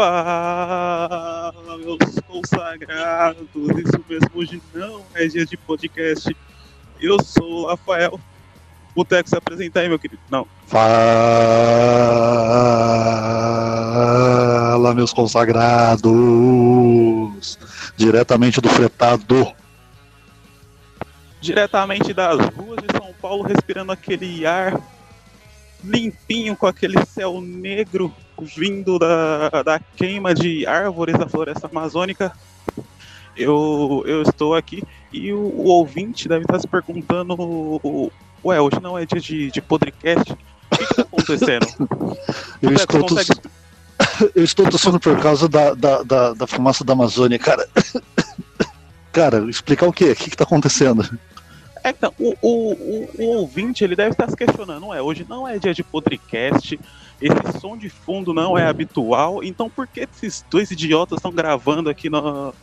Fala, meus consagrados, isso mesmo, hoje não é dia de podcast. Eu sou o Rafael. Boteco, se apresenta aí, meu querido. Não. Fala, meus consagrados, diretamente do fretado. Diretamente das ruas de São Paulo, respirando aquele ar limpinho com aquele céu negro vindo da, da queima de árvores da floresta amazônica. Eu, eu estou aqui e o, o ouvinte deve estar se perguntando: Ué, hoje não é dia de, de podcast? O que está acontecendo? eu, estou consegue... eu estou tossindo por causa da, da, da, da fumaça da Amazônia, cara. Cara, explicar o quê? O que está acontecendo? É, então, o, o, o, o, ouvinte ele deve estar se questionando, não é? Hoje não é dia de podcast, esse som de fundo não é habitual, então por que esses dois idiotas estão gravando aqui no,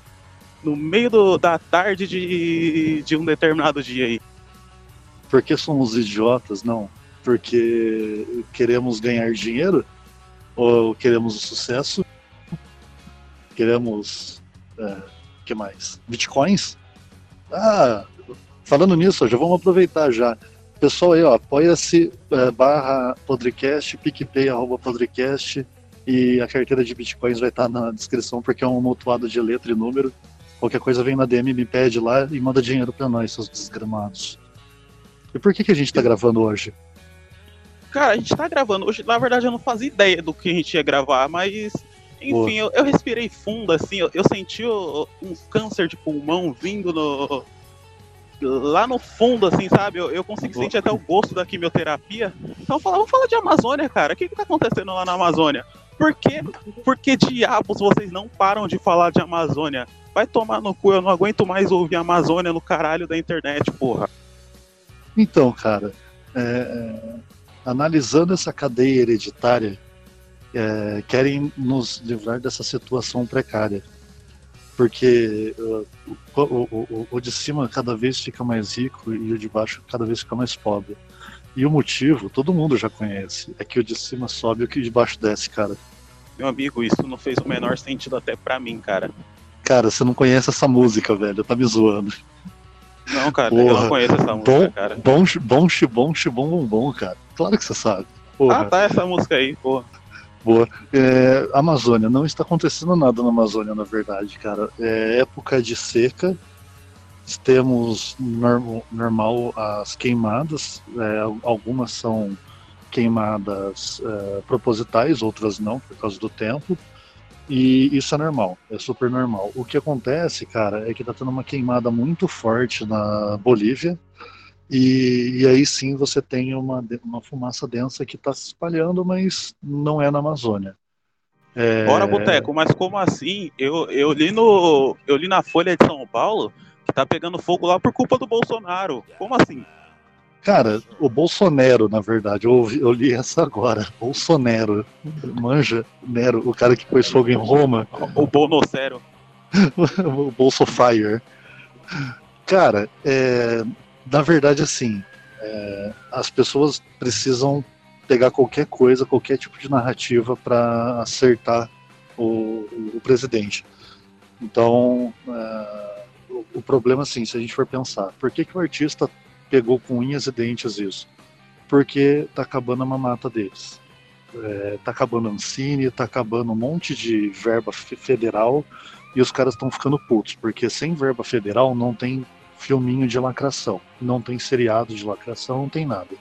no meio do, da tarde de, de um determinado dia aí? Porque somos idiotas, não? Porque queremos ganhar dinheiro? Ou queremos o sucesso? Queremos. É, que mais? Bitcoins? Ah, Falando nisso, já vamos aproveitar já. Pessoal aí, ó, apoia-se é, barra podcast, picpay, arroba podcast, e a carteira de bitcoins vai estar na descrição, porque é um mutuado de letra e número. Qualquer coisa vem na DM, me pede lá e manda dinheiro para nós, seus desgramados. E por que, que a gente tá gravando hoje? Cara, a gente tá gravando hoje. Na verdade, eu não fazia ideia do que a gente ia gravar, mas. Enfim, eu, eu, respirei fundo, assim, eu, eu senti o, um câncer de pulmão vindo no, lá no fundo, assim, sabe? Eu, eu consigo sentir até o gosto da quimioterapia. Então eu falava, vamos falar de Amazônia, cara. O que, que tá acontecendo lá na Amazônia? Por que, por que diabos vocês não param de falar de Amazônia? Vai tomar no cu, eu não aguento mais ouvir Amazônia no caralho da internet, porra. Então, cara, é, é analisando essa cadeia hereditária, é, querem nos livrar dessa situação precária porque uh, o, o, o, de cima cada vez fica mais rico e o de baixo cada vez fica mais pobre. E o motivo, todo mundo já conhece, é que o de cima sobe e o que de baixo desce, cara. Meu amigo, isso não fez o menor sentido até pra mim, cara. Cara, você não conhece essa música, velho, tá me zoando. Não, cara, Porra, eu não conheço essa música, bom, cara. Bom, bom, bom, bom, bom, bom, cara. Claro que você sabe. Porra. Ah, tá, essa música aí, porra. Boa. É, Amazônia, não está acontecendo nada na Amazônia, na verdade, cara. É época de seca, temos norm, normal as queimadas, é, algumas são queimadas é, propositais, outras não, por causa do tempo. E isso é normal, é super normal. O que acontece, cara, é que tá tendo uma queimada muito forte na Bolívia, e, e, aí sim você tem uma, uma fumaça densa que está se espalhando, mas não é na Amazônia. É... Bora, Boteco, mas como assim? Eu, eu, li no, eu li na Folha de São Paulo que tá pegando fogo lá por culpa do Bolsonaro. Como assim? Cara, o Bolsonaro, na verdade, eu, eu li essa agora. Bolsonaro. Manja, Nero, o cara que pôs fogo em Roma. O Bolnocero. o Bolsofire. Cara, é, na verdade, assim, é, as pessoas precisam pegar qualquer coisa, qualquer tipo de narrativa para acertar o, o, presidente. Então, é, o, o, problema, assim, se a gente for pensar, por que, que o artista pegou com unhas e dentes isso? Porque tá acabando a mamata deles. É, tá acabando a Ancine, tá acabando um monte de verba federal e os caras estão ficando putos, porque sem verba federal não tem filminho de lacração. Não tem seriado de lacração, não tem nada.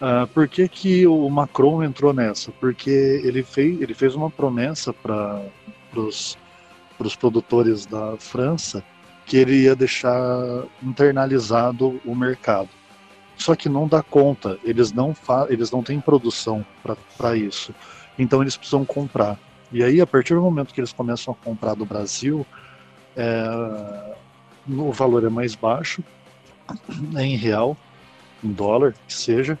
Uh, por que, que o Macron entrou nessa? Porque ele fez, ele fez uma promessa para os produtores da França que ele ia deixar internalizado o mercado. Só que não dá conta, eles não, eles não têm produção para isso. Então eles precisam comprar. E aí, a partir do momento que eles começam a comprar do Brasil, é, o valor é mais baixo, é em real, em dólar, que seja,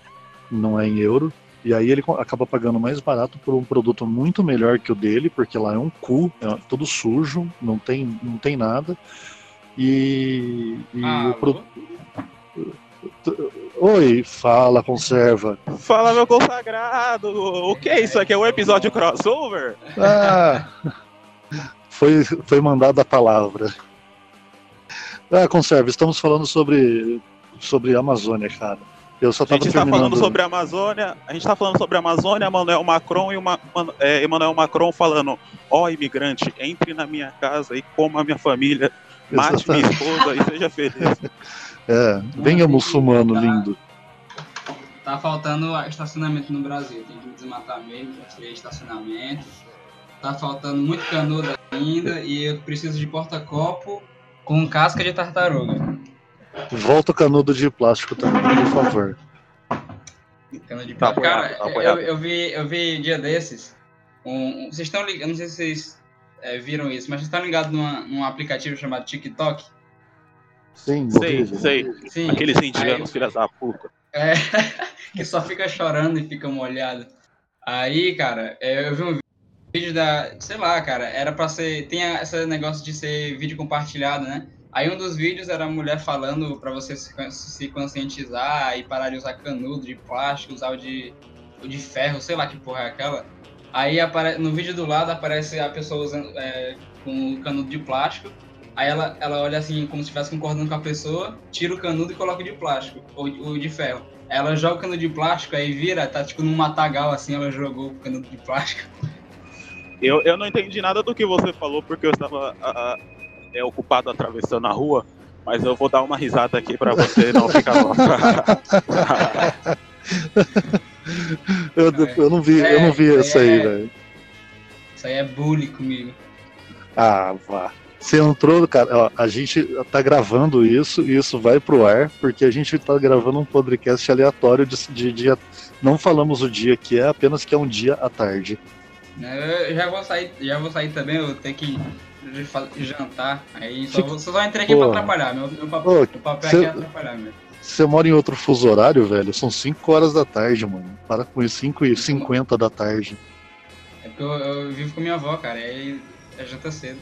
não é em euro. E aí ele acaba pagando mais barato por um produto muito melhor que o dele, porque lá é um cu, é tudo sujo, não tem, não tem nada. E, e ah, o, pro, Oi, fala, conserva. Fala, meu consagrado. O que é isso aqui? É um episódio crossover? Ah, foi, foi mandada a palavra. Ah, conserva, estamos falando sobre, sobre a Amazônia, cara. Eu só tava a gente está terminando... falando sobre a Amazônia, a gente está falando sobre a Amazônia, Emmanuel Macron e uma, é, Emmanuel Macron falando: ó, oh, imigrante, entre na minha casa e coma a minha família, mate minha esposa e seja feliz. É, venha muçulmano lindo. Tá faltando estacionamento no Brasil, tem que desmatar mesmo, construir estacionamento. Tá faltando muito canudo ainda e eu preciso de porta-copo com casca de tartaruga. Volta o canudo de plástico também, por favor. Canudo de plástico. Tá Cara, tá eu, eu, vi, eu vi dia desses. Um, um, vocês estão ligados, não sei se vocês é, viram isso, mas vocês estão ligados num aplicativo chamado TikTok? Sim, sei, sei. Sim. Aqueles indianos, filhas da puta. É, que só fica chorando e fica molhado. Aí, cara, é, eu vi um vídeo da. Sei lá, cara, era pra ser. Tem esse negócio de ser vídeo compartilhado, né? Aí um dos vídeos era a mulher falando para você se, se, conscientizar e parar de usar canudo de plástico, usar o de, o de ferro, sei lá que porra é aquela. Aí apare... no vídeo do lado aparece a pessoa usando é, com o canudo de plástico. Aí ela, ela olha assim, como se estivesse concordando com a pessoa, tira o canudo e coloca o de plástico, ou o de ferro. Ela joga o canudo de plástico, aí vira, tá tipo num matagal assim, ela jogou o canudo de plástico. Eu, eu não entendi nada do que você falou, porque eu estava a, a, é, ocupado atravessando a rua, mas eu vou dar uma risada aqui para você não ficar eu, eu não vi, é, eu não vi é, isso aí, é, velho. Isso aí é bullying comigo. Ah, vá. Você entrou, cara, ó, a gente tá gravando isso e isso vai pro ar, porque a gente tá gravando um podcast aleatório de, de dia. Não falamos o dia que é, apenas que é um dia à tarde. Eu já vou sair, já vou sair também, eu tenho que jantar. Aí só, Fica... só entrei aqui Pô. pra atrapalhar. Meu, meu, papel, meu papel cê... aqui é atrapalhar mesmo. Você mora em outro fuso horário, velho? São 5 horas da tarde, mano. Para com isso, 5 e 50 da tarde. É porque eu, eu, vivo com minha avó, cara. Aí é janta cedo.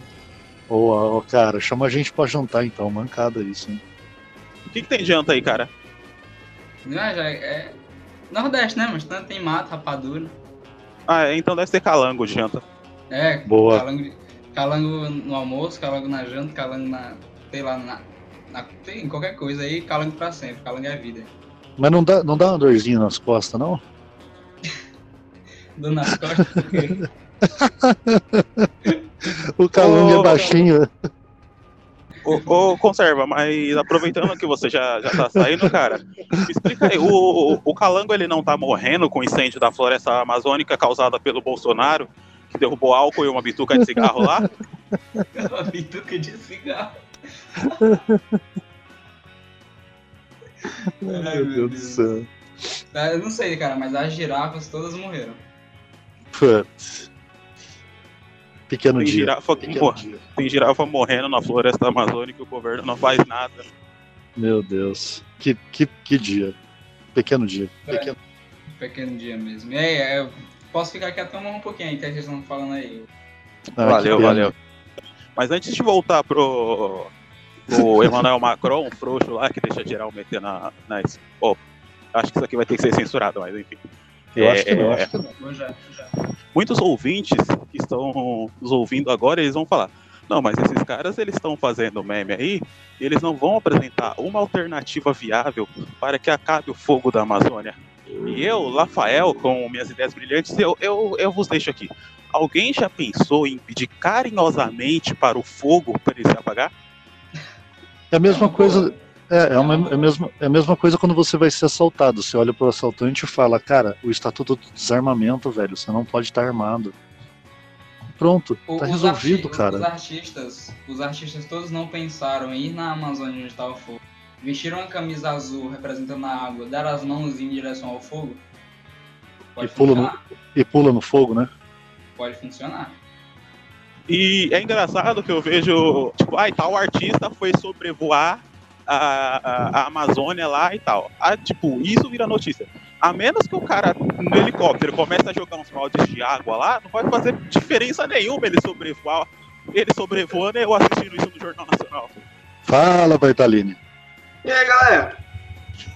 Ô, oh, oh, cara, chama a gente pra jantar então. Mancada isso, hein? O que, que tem janta aí, cara? Não, já é. Nordeste, né? Mas tanto tem mato, rapadura. Ah, é, então deve ser calango de janta. É, Boa. Calango, calango no almoço, calango na janta, calango na. sei lá, na, na, tem qualquer coisa aí, calango pra sempre, calango é a vida. Mas não dá, não dá uma dorzinha nas costas, não? Dor nas costas por quê? o calango oh, é baixinho. Ô, ô, conserva, mas aproveitando que você já, já tá saindo, cara, explica aí, o, o, calango ele não tá morrendo com o incêndio da floresta amazônica causada pelo Bolsonaro, que derrubou álcool e uma bituca de cigarro lá? uma bituca de cigarro. Ai, meu, Deus do céu. Eu não sei, cara, mas as girafas todas morreram. Putz. Pequeno tem dia. Girafa, Pequeno dia. Tem girafa morrendo na floresta amazônica e o governo não faz nada. Meu Deus. Que, que, que dia. Pequeno dia. É, pequeno... pequeno dia mesmo. E aí, eu posso ficar aqui até um pouquinho aí, que vocês estão falando aí. Ah, valeu, valeu. Mas antes de voltar pro, pro Emmanuel Macron, um frouxo lá que deixa geral meter na. na oh, acho que isso aqui vai ter que ser censurado, mas enfim. Eu é, acho que não, acho que não. Já, já. Muitos ouvintes que estão nos ouvindo agora, eles vão falar: não, mas esses caras eles estão fazendo meme aí, e eles não vão apresentar uma alternativa viável para que acabe o fogo da Amazônia. E eu, Rafael, com minhas ideias brilhantes, eu, eu, eu vos deixo aqui. Alguém já pensou em pedir carinhosamente para o fogo para ele se apagar? É a mesma coisa. É, é, uma, é, a mesma, é a mesma coisa quando você vai ser assaltado. Você olha pro assaltante e fala, cara, o estatuto do desarmamento, velho, você não pode estar armado. Pronto, o, tá resolvido, cara. Os artistas, os artistas todos não pensaram em ir na Amazônia onde estava o fogo. Vestiram uma camisa azul representando a água, deram as mãos em direção ao fogo. e pula, no, e pula no fogo, né? Pode funcionar. E é engraçado que eu vejo, tipo, ai, tal artista foi sobrevoar a, a, a, Amazônia lá e tal. Ah, tipo, isso vira notícia. A menos que o cara no helicóptero comece a jogar uns baldes de água lá, não vai fazer diferença nenhuma ele sobrevoar, ele sobrevoando e eu assistindo isso no Jornal Nacional. Fala, Bertalini. E aí, galera?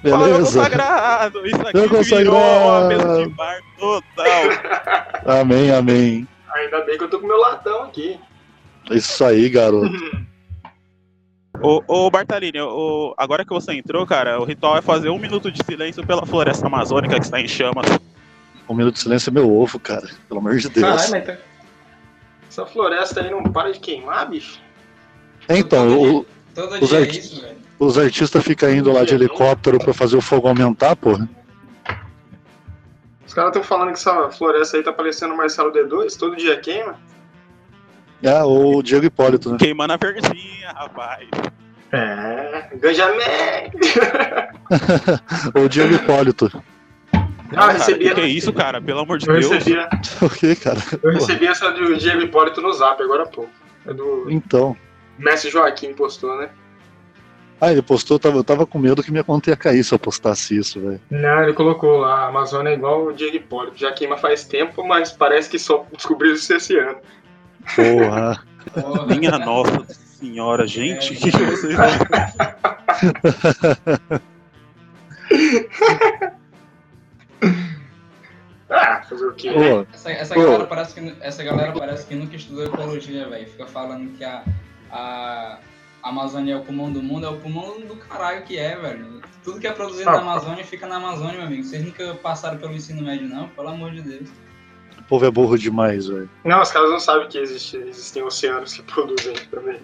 Fala, Beleza. consagrado! Isso aqui virou consagrado. uma mesa de bar total. Amém, amém. Ainda bem que eu tô com meu latão aqui. Isso aí, garoto. Ô, ô Bartalini, ô, agora que você entrou, cara, o ritual é fazer um minuto de silêncio pela floresta amazônica que está em chamas. Um minuto de silêncio é meu ovo, cara. Pelo amor de Deus. Caralho, mas tá... Essa floresta aí não para de queimar, bicho? Então, o- Todo Os dia é isso, velho. os artistas ficam indo lá de helicóptero pra fazer o fogo aumentar, porra. Os caras estão falando que essa floresta aí tá parecendo o Marcelo D2, todo dia queima. Ah, ou o Diego Hipólito, né? Queimando a verdinha, rapaz. É! Ou o Diego Hipólito. Ah, cara, recebi, que, que é isso, cara? Pelo amor de eu Deus. recebi, O que, cara? eu Porra. recebi essa do Diego Hipólito no zap agora há pouco. É do Então. Mestre Joaquim postou, né? Ah, ele postou, eu tava, eu tava com medo que minha conta ia cair se eu postasse isso, velho. Não, ele colocou lá, a Amazônia é igual o Diego Hipólito, já queima faz tempo, mas parece que só descobriu isso esse ano. Porra. Porra. Minha nossa senhora, gente, É. que vocês Ah, fazer o quê? Pô, Essa, essa, galera parece que, essa galera parece que nunca estudou ecologia, velho. Fica falando que a, a Amazônia é o pulmão do mundo, é o pulmão do caralho que é, velho. Tudo que é produzido Ah. na Amazônia fica na Amazônia, meu amigo. Vocês nunca passaram pelo ensino médio, não? Pelo amor de Deus. O povo é burro demais, velho. Não, os caras não sabem que existe, existem oceanos que produzem também.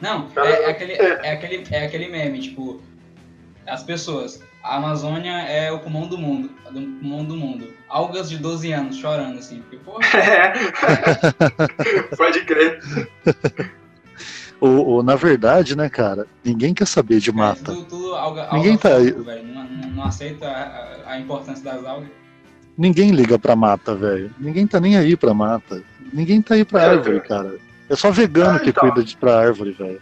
Não, é, é aquele, é. é, aquele, é aquele meme, tipo, as pessoas. A Amazônia é o pulmão do mundo. Do pulmão do mundo. Algas de 12 anos chorando, assim. Porque, porra, Pode crer. O, o- na verdade, né, cara, ninguém quer saber de é mata. tudo, tudo alga, Ninguém alga tá aí. fogo, velho. Não, não- aceita a- a importância das algas. Ninguém liga pra mata, velho. Ninguém tá nem aí pra mata. Ninguém tá aí pra É, árvore, cara. É só vegano Ah, que então. cuida de pra árvore, velho.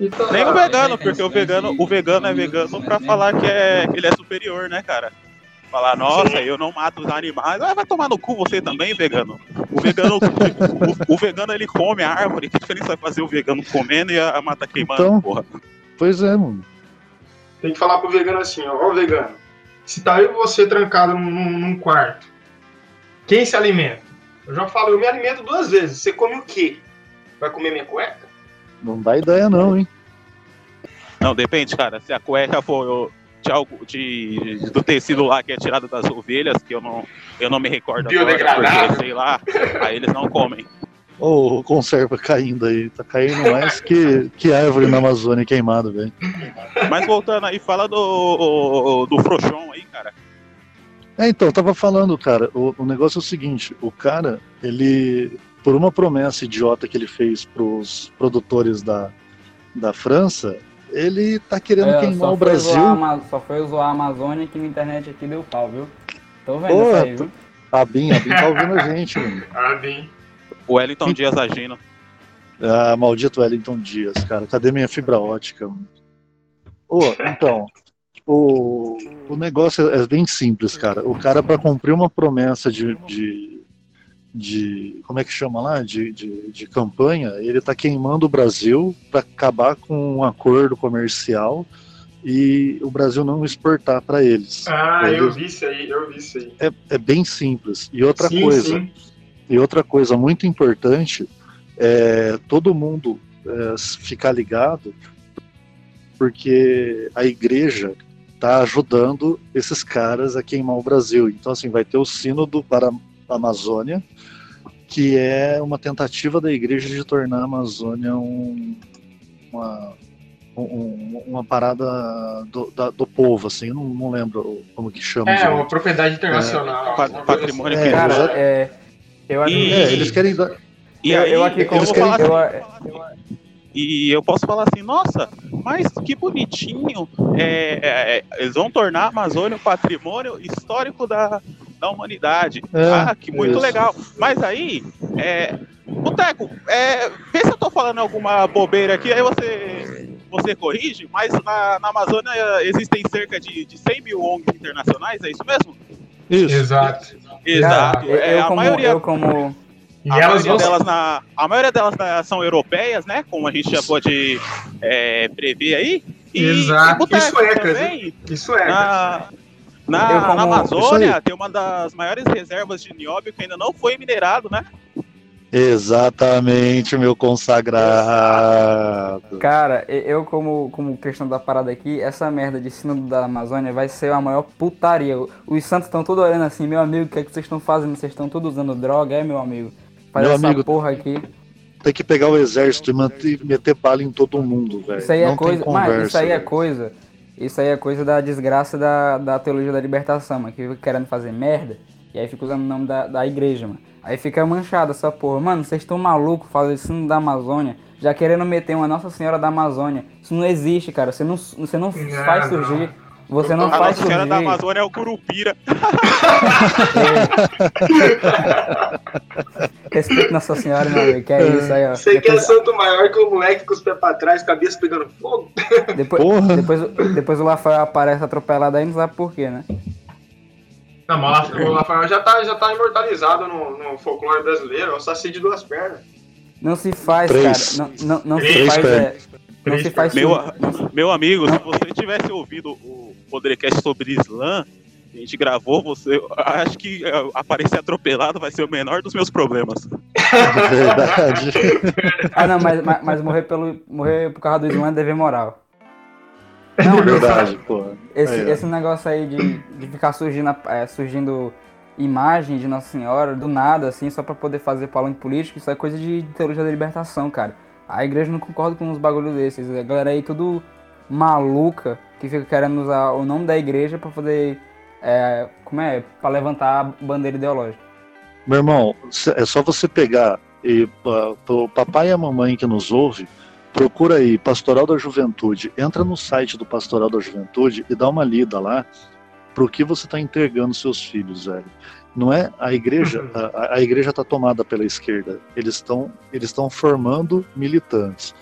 Então, Nem o Ah, vegano, tem porque o vegano, o vegano é vegano pra falar que, é, que ele é superior, né, cara? Falar, nossa, eu não mato os animais. Ah, vai tomar no cu você também, vegano. O vegano, o, o vegano ele come a árvore. Que diferença vai fazer o vegano comendo e a, a mata queimando, Então. porra? Pois é, mano. Tem que falar pro vegano assim, ó, ó vegano, se tá eu e você trancado num, num- quarto, quem se alimenta? Eu já falo, eu me alimento duas vezes. Você come o quê? Vai comer minha cueca? Não dá ideia, não, hein? Não, depende, cara. Se a cueca for de algo de, do tecido lá que é tirado das ovelhas, que eu não, eu não me recordo agora, porque, sei lá, aí eles não comem. Ô, o conserva caindo aí. Tá caindo mais que, que árvore na Amazônia queimada, velho. Mas voltando aí, fala do, do Frouxon aí, cara. É, então, eu tava falando, cara, o, o negócio é o seguinte, o cara, ele, por uma promessa idiota que ele fez pros produtores da, da França, ele tá querendo É, queimar o Brasil. zoar a só foi zoar a Amazônia que na internet aqui deu pau, viu? Tô vendo Porra, isso aí, viu? A Bin, a Bin tá ouvindo a gente, mano. Ah, bem. O Wellington Dias agindo. Ah, maldito Wellington Dias, cara. Cadê minha fibra ótica? Ô, então, o, o negócio é bem simples, cara. O cara, para cumprir uma promessa de, de, de- Como é que chama lá? De, de, de campanha, ele tá queimando o Brasil para acabar com um acordo comercial e o Brasil não exportar para eles. Ah, eu vi isso aí, eu vi isso aí. É, é bem simples. E outra sim, coisa. sim. E outra coisa muito importante é todo mundo é, ficar ligado, porque a igreja está ajudando esses caras a queimar o Brasil. Então, assim, vai ter o sínodo para a Amazônia, que é uma tentativa da igreja de tornar a Amazônia um- uma, um- uma parada do, da- do povo, assim, eu não, não lembro como que chama. É, uma propriedade internacional. Coisa patrimônio assim. É, exato. é. Eu aqui, E- É, eles querem dar. E eu, aí, eu aqui como falar eu, assim, eu- e eu posso falar assim, nossa, mas que bonitinho. é, é, é, eles vão tornar a Amazônia um patrimônio histórico da, da humanidade. É, ah, que muito isso. legal. Mas aí, é, Boteco, é, vê se eu tô falando alguma bobeira aqui, aí você, você corrige, mas na, na Amazônia existem cerca de, de 100 mil ONGs internacionais, é isso mesmo? Isso. Exato. Exato. eu, é, eu a como, maioria eu como E A elas maioria, vão delas na, a maioria delas na- são europeias, né? Como a gente já pode é, prever aí. E, Exato. e E suecas, também. Isso é. Na, na, como- na Amazônia tem uma das maiores reservas de nióbio que ainda não foi minerado, né? Exatamente, meu consagrado. Cara, eu como, como questão da parada aqui, essa merda de sínodo da Amazônia vai ser a maior putaria. Os santos estão todos olhando assim, meu amigo, o que é que vocês estão fazendo? Vocês estão todos usando droga, é meu amigo? Faz Meu essa amigo, porra aqui. Tem que pegar o exército e manter- meter bala em todo mundo, velho. Isso aí Não é coisa. tem Mas isso aí é velho. coisa. Isso aí é coisa da desgraça da, da teologia da libertação, mano. Que fica querendo fazer merda. E aí fica usando o nome da, da igreja, mano. Aí fica manchada essa porra. Mano, vocês estão malucos falecendo da Amazônia. Já querendo meter uma Nossa Senhora da Amazônia. Isso não existe, cara. Você não, você não Não, faz não. surgir. Você não A faz Nossa surgir. Senhora da Amazônia é o Curupira. Respeito Nossa Senhora, meu amigo. Que é isso aí, ó. Sei que é Depois, santo maior que o moleque com os pés pra trás, cabeça pegando fogo. depois, Porra. depois, depois o Lafael aparece atropelado aí, não sabe por quê, né? Não, mas o já tá, já tá imortalizado no, no folclore brasileiro, é o saci de duas pernas. Não se faz, Três. cara. Não, não, não se Três faz. É, não se faz Meu, meu amigo, se você tivesse ouvido o podcast sobre Islã, que a gente gravou, você acho que eh, aparecer atropelado vai ser o menor dos meus problemas. Verdade. Ah, não, mas, mas, mas morrer, pelo, morrer por causa do Islã é dever moral. Não, esse, Verdade, pô. esse, Aí, ó. esse negócio aí de, de ficar surgindo, é, surgindo imagem de Nossa Senhora do nada, assim, só pra poder fazer palanque político, isso é coisa de teologia da libertação, cara. A igreja não concorda com uns bagulho desses. A galera aí tudo maluca que fica querendo usar o nome da igreja pra poder. É, como é? Pra levantar a bandeira ideológica. Meu irmão, é só você pegar e uh, pro papai e a mamãe que nos ouve, procura aí Pastoral da Juventude, entra no site do Pastoral da Juventude e dá uma lida lá pro que você está entregando seus filhos, velho. Não é a igreja, a, a igreja está tomada pela esquerda. Eles estão eles estão formando militantes.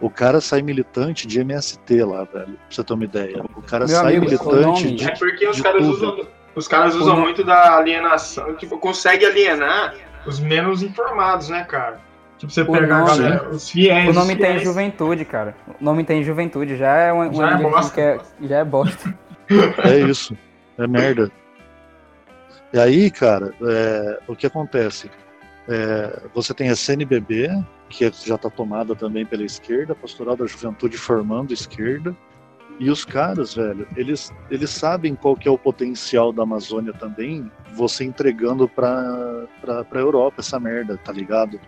O cara sai militante de MST lá, velho. Pra você ter uma ideia. O cara Meu sai amigo, o militante de É porque os caras tudo. usam. Os caras O usam muito da alienação, tipo, consegue alienar os menos informados, né, cara? Tipo, você O pegar a nome- galera, os fiéis. O nome os tem fiéis. juventude, cara. O nome tem juventude, já é uma, Já é uma bosta. que é, já é bosta. É isso. É merda. E aí, cara, é, o que acontece? É, você tem a CNBB, que é- já está tomada também pela esquerda, Pastoral da Juventude formando esquerda. E os caras, velho, eles, eles sabem qual que é o potencial da Amazônia também, você entregando pra, pra, pra Europa essa merda, tá ligado?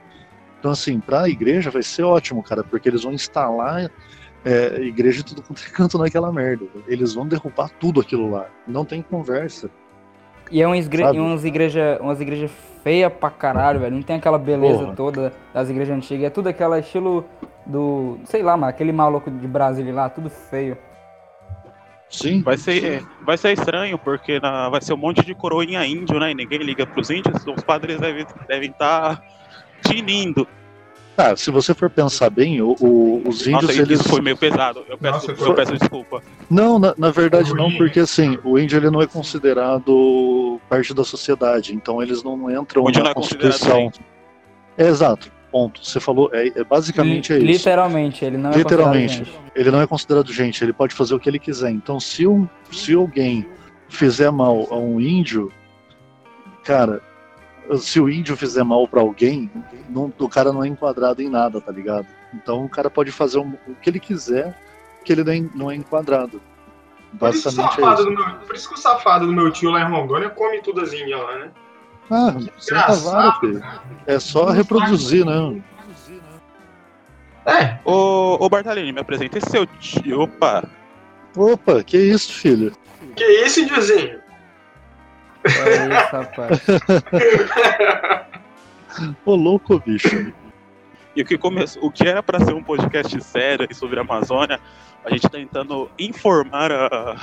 Então, assim, pra igreja vai ser ótimo, cara, porque eles vão instalar é, igreja tudo quanto é canto naquela merda. Eles vão derrubar tudo aquilo lá. Não tem conversa. E é umas, igre umas igrejas umas igreja feias pra caralho, velho. Não tem aquela beleza Porra. toda das igrejas antigas. É tudo aquela estilo do. Sei lá, mano, aquele maluco de Brasília lá, tudo feio. Sim. Vai ser, vai ser estranho, porque na- vai ser um monte de coroinha índio, né? E ninguém liga pros índios, os padres devem estar devem tá tinindo. Ah, se você for pensar bem, o- o- os índios, Nossa, eles. isso foi meio pesado. Eu peço, Nossa, eu foi- peço desculpa. Não, na, na verdade não, porque assim, o índio ele não é considerado parte da sociedade, então eles não entram Onde na não é considerado Constituição. É, exato, ponto. Você falou, é, é basicamente é Li- isso. Literalmente, ele não é Literalmente. considerado gente. Ele não é considerado gente, ele pode fazer o que ele quiser. Então, se, um, se alguém fizer mal a um índio, cara, se o índio fizer mal pra alguém, não- o cara não é enquadrado em nada, tá ligado? Então, o cara pode fazer o, o que ele quiser, que ele não é, não é enquadrado. Por isso, que o Basicamente é safado isso. do meu, por isso que o safado do meu tio lá em Rondônia come tudo as índias lá, né? Ah, senta a vara, filho. É só reproduzir, né? É, Ô, ô Bartalini, me apresenta esse seu tio. Opa! Opa, que isso, filho? que isso, índiozinho? É isso, rapaz. Ô, louco, bicho. E o que, começou, o que era para ser um podcast sério sobre a Amazônia, a gente tentando informar a-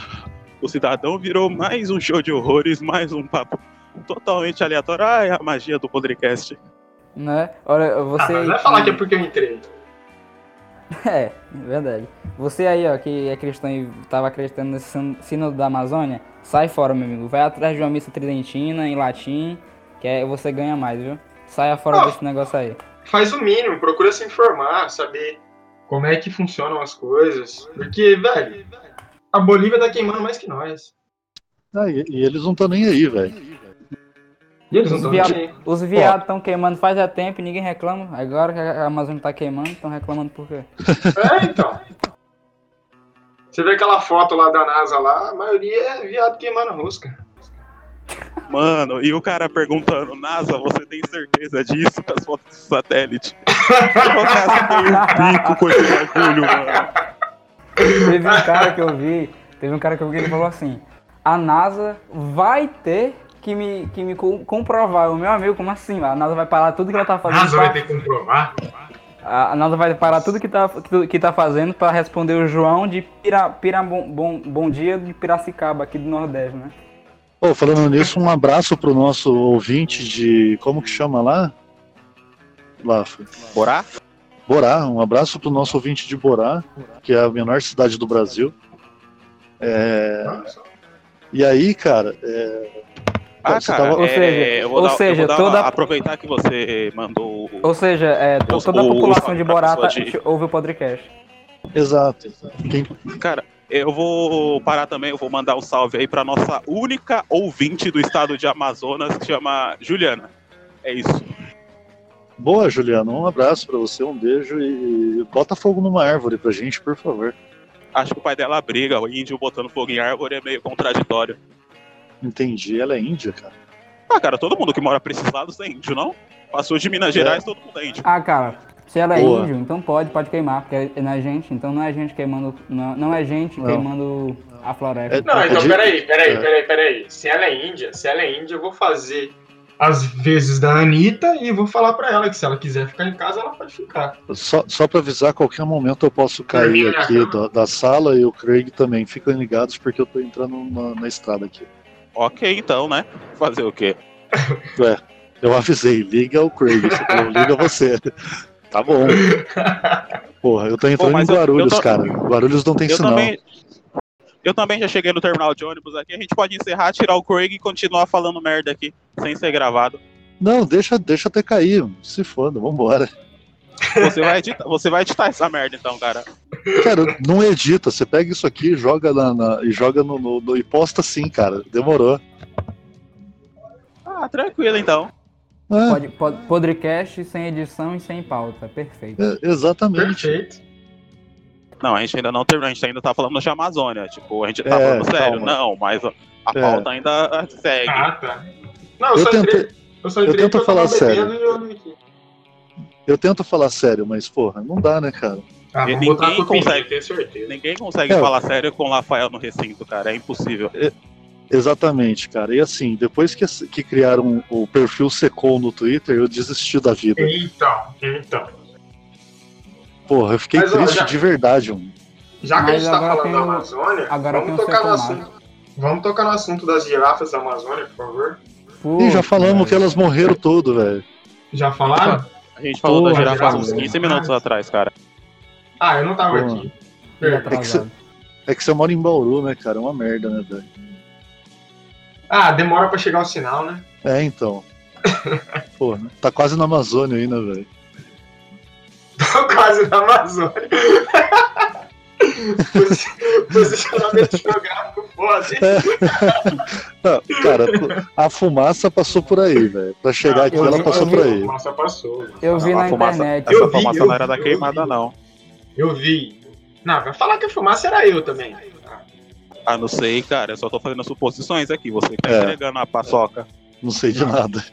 o cidadão, virou mais um show de horrores, mais um papo totalmente aleatório. Ah, é a magia do podcast. né? Olha, Ah, você. mas vai falar que é porque eu entrei. É, verdade. Você aí, ó, que é cristão e tava acreditando nesse sin- sínodo da Amazônia, sai fora, meu amigo. Vai atrás de uma missa tridentina em latim, que aí você ganha mais, viu? Saia fora Ah. desse negócio aí. Faz o mínimo, procura se informar, saber como é que funcionam as coisas. Porque, velho, a Bolívia tá queimando mais que nós. Ah, e, e eles não estão nem aí, velho. E eles não Os estão viados nem aí. os viados estão queimando faz é tempo e ninguém reclama. Agora que a Amazônia tá queimando, estão reclamando por quê? É, então. Você vê aquela foto lá da NASA lá, a maioria é viado queimando rosca. Mano, e o cara perguntando, NASA, você tem certeza disso com as fotos do satélite? O NASA tem um pico com esse bagulho, mano. Teve um cara que eu vi, teve um cara que eu vi que ele falou assim: a NASA vai ter que me, que me co- comprovar. O meu amigo, como assim? A NASA vai parar tudo que ela tá fazendo. NASA vai pra- ter que comprovar. A a NASA vai parar tudo que tá, que, que tá fazendo pra responder o João de Pira, Pira bom, bom, bom Dia de Piracicaba, aqui do Nordeste, né? Pô, falando nisso, um abraço pro nosso ouvinte de. Como que chama lá? Lá, Borá? Borá. Um abraço pro nosso ouvinte de Borá, que é a menor cidade do Brasil. É, e aí, cara, é, Ah, Você cara, tava- Ou é, seja- eu vou ou dar- eu seja, vou dar toda- aproveitar que você mandou o- Ou seja, é, Os- toda a população os- de pessoa de- ouve o podcast. exato. Quem, Cara, eu vou parar também, eu vou mandar um salve aí pra nossa única ouvinte do estado de Amazonas, que chama Juliana. É isso. Boa, Juliana. Um abraço pra você, um beijo e bota fogo numa árvore pra gente, por favor. Acho que o pai dela briga, o índio botando fogo em árvore é meio contraditório. Entendi. Ela é índia, cara. Ah, cara, todo mundo que mora pra esses lados é índio, não? Passou de Minas Gerais, todo mundo é índio. Ah, cara, se ela é Boa. índio, então pode, pode queimar, porque não é gente, então não é gente queimando, não, não é gente Não. queimando a floresta. É- Não, então de- peraí, peraí, é. peraí, peraí. Se ela é índia, se ela é índia, eu vou fazer as vezes da Anitta e vou falar pra ela que se ela quiser ficar em casa, ela pode ficar. Só, só pra avisar, a qualquer momento eu posso cair a aqui da, da sala e o Craig também. Fiquem ligados porque eu tô entrando na, na estrada aqui. Ok, então, né? Fazer o quê? Ué, eu avisei, liga o Craig, não liga você. Tá bom. Porra, eu tô entrando mas em eu- Guarulhos, eu tô- cara. Guarulhos não tem Eu sinal. também. Eu também já cheguei no terminal de ônibus aqui. A gente pode encerrar, tirar o Craig e continuar falando merda aqui, sem ser gravado. Não, deixa, deixa até cair. Se foda, vambora. Você vai editar, você vai editar essa merda então, cara. Cara, não edita. Você pega isso aqui joga na, na- e joga no, no- no- e posta sim, cara. Demorou. Ah, tranquilo então. É, Pode, pod- podcast sem edição e sem pauta, perfeito. é, exatamente. Perfeito. Não, a gente ainda não terminou, a gente ainda tá falando de Amazônia. Tipo, a gente tá É, falando sério. calma. Não, mas a, a É. pauta ainda segue. Ah, tá. Não, eu, Eu só tentei- entrei. Eu só eu entrei tento porque falar sério. e eu. Eu tento falar sério, mas porra, não dá, né, cara? Ah, ninguém consegue. tenho certeza. Ninguém consegue É. falar sério com o Rafael no recinto, cara. É impossível. Exatamente, cara. E assim, depois que, que criaram o perfil Secom no Twitter, eu desisti da vida. Então, então. Porra, eu fiquei Mas, triste já- de verdade, mano. Já que a gente tá falando tem da Amazônia, agora vamos tocar no assunto. Vamos tocar no assunto das girafas da Amazônia, por favor. Ih, já falamos que elas morreram tudo, velho. Já falaram? A gente falou da girafa há uns girafa. 15 minutos atrás, cara. Ah, eu não tava Porra. aqui. velho, Perdão. atrasado. É que você mora em Bauru, né, cara? É uma merda, né, velho? Ah, demora pra chegar o sinal, né? É, então. Porra, tá quase na Amazônia ainda, velho. Tô quase na Amazônia. Posi- Posicionamento geográfico foda. hein? Não, cara, a fumaça passou por aí, velho. Pra chegar Ah, aqui, ela vi- passou vi- por aí. Nossa, passou. Eu vi Não, a na fumaça- internet. Essa Eu vi, fumaça eu não era vi, da eu queimada, vi. não. Eu vi. Não, vai falar que a fumaça era eu também. Ah, não sei, cara. Eu só tô fazendo suposições aqui. Você tá É. entregando a paçoca. Não sei de nada.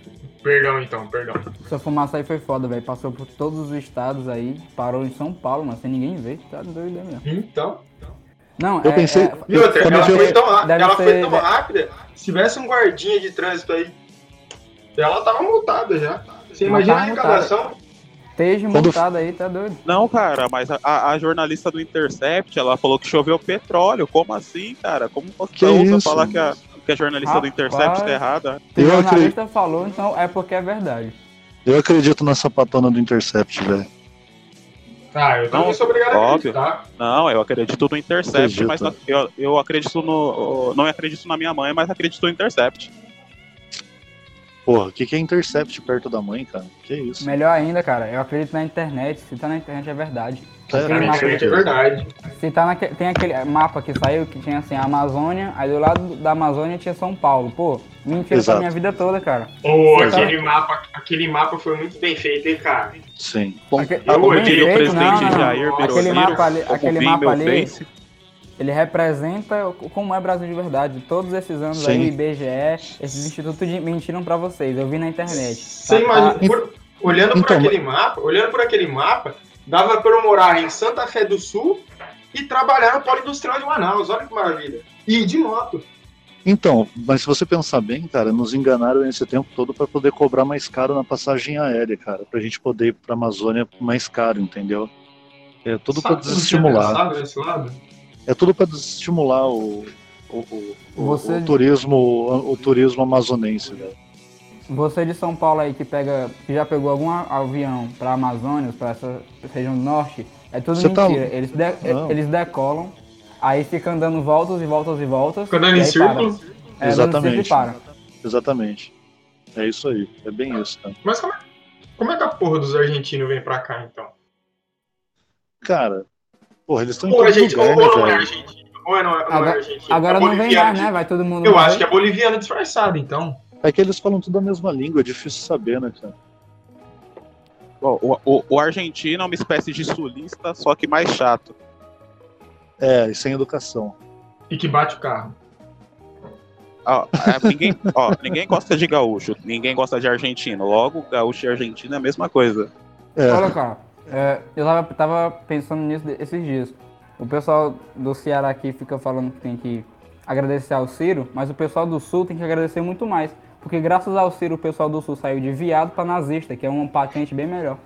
Perdão então, perdão. Essa fumaça aí foi foda, velho. Passou por todos os estados aí, parou em São Paulo, mas sem ninguém ver. Tá doido é mesmo. Então. Não, Eu é, pensei- é- E outra, ela eu foi tão, ela ser- foi tão rápida. Se tivesse um guardinha de trânsito aí, ela tava multada já. Você imagina a multada. arrecadação? esteja Quando- montado aí, tá doido. Não, cara, mas a, a- jornalista do Intercept, ela falou que choveu petróleo. Como assim, cara? Como você Que isso? falar que a, que a jornalista do Rapaz. Intercept tá errada? Se o Eu jornalista falou, então é porque é verdade. Eu acredito na sapatona do Intercept, velho. Ah, eu também Não, sou obrigado a óbvio. acreditar. Não, eu acredito no Intercept, Acredita. mas na- eu, eu acredito no. Não acredito na minha mãe, mas acredito no Intercept. Porra, o que, que é Intercept perto da mãe, cara? Que isso? Melhor ainda, cara, eu acredito na internet. Se tá na internet é verdade. É, mapa- Realmente é verdade. Se tá naque- tem aquele mapa que saiu que tinha assim a Amazônia, aí do lado da Amazônia tinha São Paulo. Pô, mentira pra minha vida toda, cara. Ô, Você tá- aquele, mapa, aquele mapa foi muito bem feito, hein, cara? Sim. Bom, Aque- bem diria o feito, presidente não, não, Jair. Birociro, Aquele mapa ali- aquele mapa ali- Face, Ele representa como é Brasil de verdade. Todos esses anos Sim. aí, o IBGE, esses institutos de- mentiram pra vocês. Eu vi na internet. Você Tá- imagina, tá- por- olhando por Então, aquele mapa, olhando por aquele mapa, dava para eu morar em Santa Fé do Sul e trabalhar no Polo Industrial de Manaus. Olha que maravilha. E de moto. Então, mas se você pensar bem, cara, nos enganaram esse tempo todo pra poder cobrar mais caro na passagem aérea, cara, pra gente poder ir pra Amazônia mais caro, entendeu? É tudo Sabe tinha desestimular. pensado nesse lado? É tudo pra desestimular o, o, o- Você- o turismo, o, o turismo amazonense, velho. Você de São Paulo aí que pega, que já pegou algum avião pra Amazônia, pra essa região do norte, é tudo Você tá- mentira. Eles, de- eles decolam, aí ficam dando voltas e voltas e voltas. Fica andando e em círculo. para. É, dando Exatamente. para. Exatamente. É isso aí. É bem isso, tá? Mas como é, como é que a porra dos argentinos vem pra cá, então? Cara, porra, eles estão em Ou, argentino, lugar, ou né, é argentino? Ou é não, não é Agora- argentino? Agora é não vem mais, né? Vai todo mundo. Eu acho que é boliviano disfarçado, então. É que eles falam tudo a mesma língua, é difícil saber, né, cara? ó, o, o- o argentino é uma espécie de sulista, só que mais chato. É, e sem educação. E que bate o carro. Ó, é, ninguém, ó, ninguém gosta de gaúcho, ninguém gosta de argentino. Logo, gaúcho e argentino é a mesma coisa. É, Olha, cara, é, eu tava, tava pensando nisso esses dias. O pessoal do Ceará aqui fica falando que tem que agradecer ao Ciro, mas o pessoal do Sul tem que agradecer muito mais. Porque graças ao Ciro, o pessoal do Sul saiu de viado pra nazista, que é uma patente bem melhor.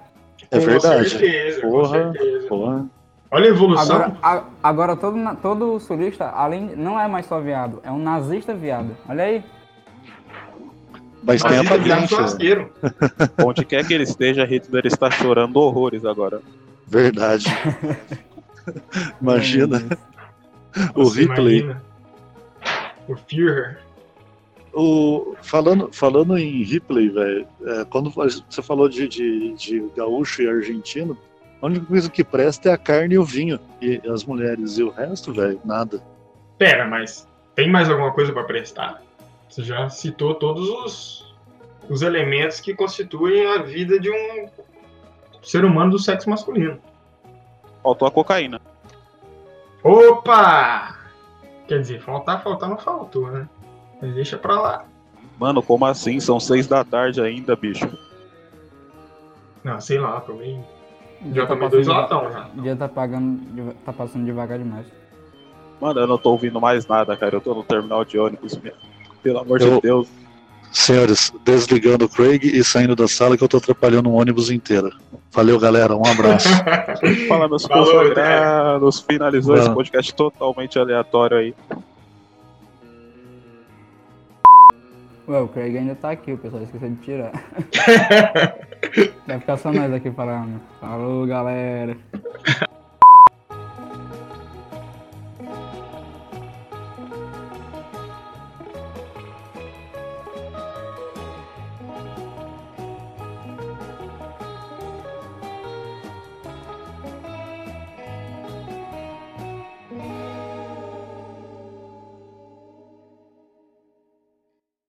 é Com verdade. certeza, com Porra, certeza. porra. Olha a evolução. Agora, a- agora todo, todo sulista, além não é mais só viado, é um nazista viado. Olha aí. Mas tem a velho. churrasqueiro. Onde quer que ele esteja, Hitler está chorando horrores agora. Verdade. Imagina o Ripley. imagina. O Führer. O, falando, falando em Ripley, velho, é, quando você falou de, de, de gaúcho e argentino, a única coisa que presta é a carne e o vinho. E as mulheres. E o resto, velho, nada. Pera, mas tem mais alguma coisa pra prestar? Você já citou todos os, os elementos que constituem a vida de um ser humano do sexo masculino. Faltou a cocaína. Opa! Quer dizer, faltar, faltar não faltou, né? Mas deixa pra lá. Mano, como assim? São seis da tarde ainda, bicho. Não, sei lá, tomei. Já dia tá tomei dois passando- latão já. O dia tá pagando, tá passando devagar demais. Mano, eu não tô ouvindo mais nada, cara. Eu tô no terminal de ônibus. meu. Pelo amor Eu- de Deus. Senhores, desligando o Craig e saindo da sala que eu tô atrapalhando um ônibus inteiro. Valeu, galera. Um abraço. Fala nos Falou, consagrados. Finalizou esse Mano. podcast totalmente aleatório aí. Ué, o Craig ainda tá aqui, o pessoal esqueceu de tirar. Vai ficar só nós aqui falando. Falou, galera.